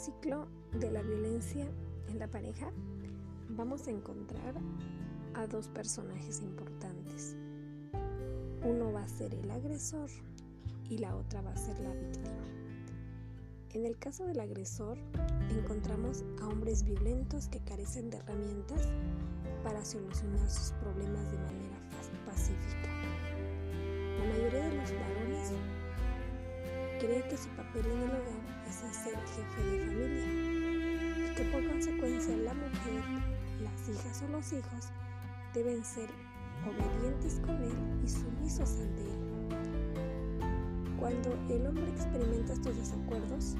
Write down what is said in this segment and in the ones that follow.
ciclo de la violencia en la pareja vamos a encontrar a dos personajes importantes. Uno va a ser el agresor y la otra va a ser la víctima. En el caso del agresor, encontramos a hombres violentos que carecen de herramientas para solucionar sus problemas de manera pacífica. La mayoría de los varones cree que su papel en el hogar es ser jefe las hijas o los hijos deben ser obedientes con él y sumisos ante él. Cuando el hombre experimenta estos desacuerdos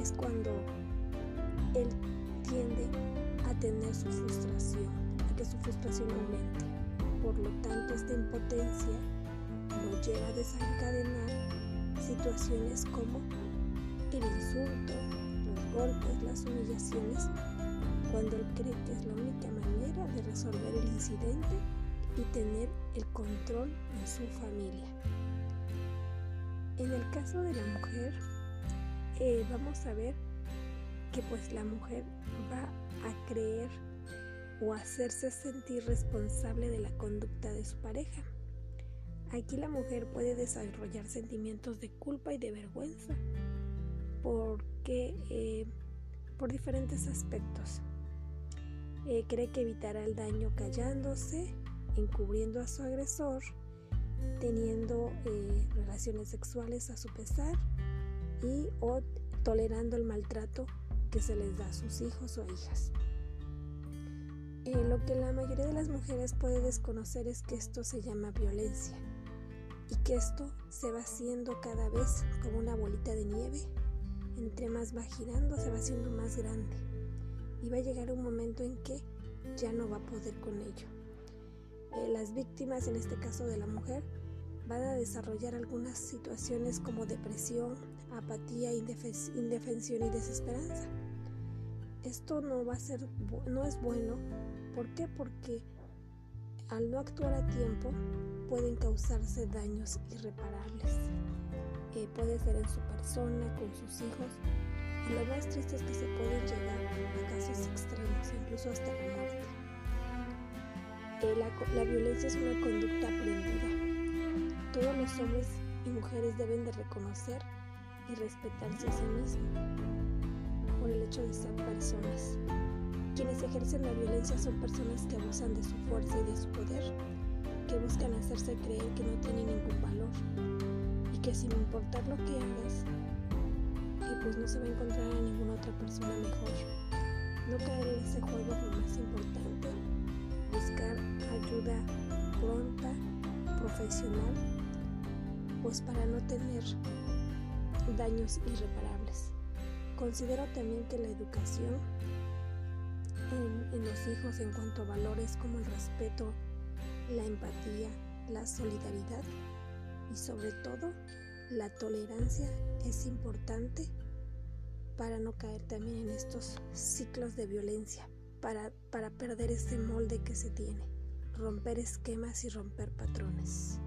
es cuando él tiende a tener su frustración, a que su frustración aumente. Por lo tanto, esta impotencia lo lleva a desencadenar situaciones como el insulto, los golpes, las humillaciones, cuando él cree es la única manera de resolver el incidente y tener el control en su familia. En el caso de la mujer, eh, vamos a ver que pues la mujer va a creer o hacerse sentir responsable de la conducta de su pareja. Aquí la mujer puede desarrollar sentimientos de culpa y de vergüenza porque eh, por diferentes aspectos. Eh, cree que evitará el daño callándose, encubriendo a su agresor, teniendo eh, relaciones sexuales a su pesar y o tolerando el maltrato que se les da a sus hijos o hijas. lo que la mayoría de las mujeres puede desconocer es que esto se llama violencia y que esto se va haciendo cada vez como una bolita de nieve. Entre más va girando, se va haciendo más grande y va a llegar un momento en que ya no va a poder con ello. Eh, las víctimas, en este caso de la mujer, van a desarrollar algunas situaciones como depresión, apatía, indefensión y desesperanza. Esto no va a ser, no es bueno. ¿Por qué? Porque al no actuar a tiempo pueden causarse daños irreparables. Eh, puede ser en su persona, con sus hijos. Y lo más triste es que se pueden casos extremos, incluso hasta la muerte. Eh, la, violencia es una conducta aprendida. Todos los hombres y mujeres deben de reconocer y respetarse a sí mismos por el hecho de ser personas. Quienes ejercen la violencia son personas que abusan de su fuerza y de su poder que buscan hacerse creer que no tienen ningún valor y que sin importar lo que hagas, eh, pues no se va a encontrar a ninguna otra persona mejor. No caer en ese juego es lo más importante. Buscar ayuda pronta, profesional, pues para no tener daños irreparables. Considero también que la educación en, en los hijos en cuanto a valores como el respeto, la empatía, la solidaridad y sobre todo la tolerancia es importante para no caer también en estos ciclos de violencia, para, para perder ese molde que se tiene, romper esquemas y romper patrones.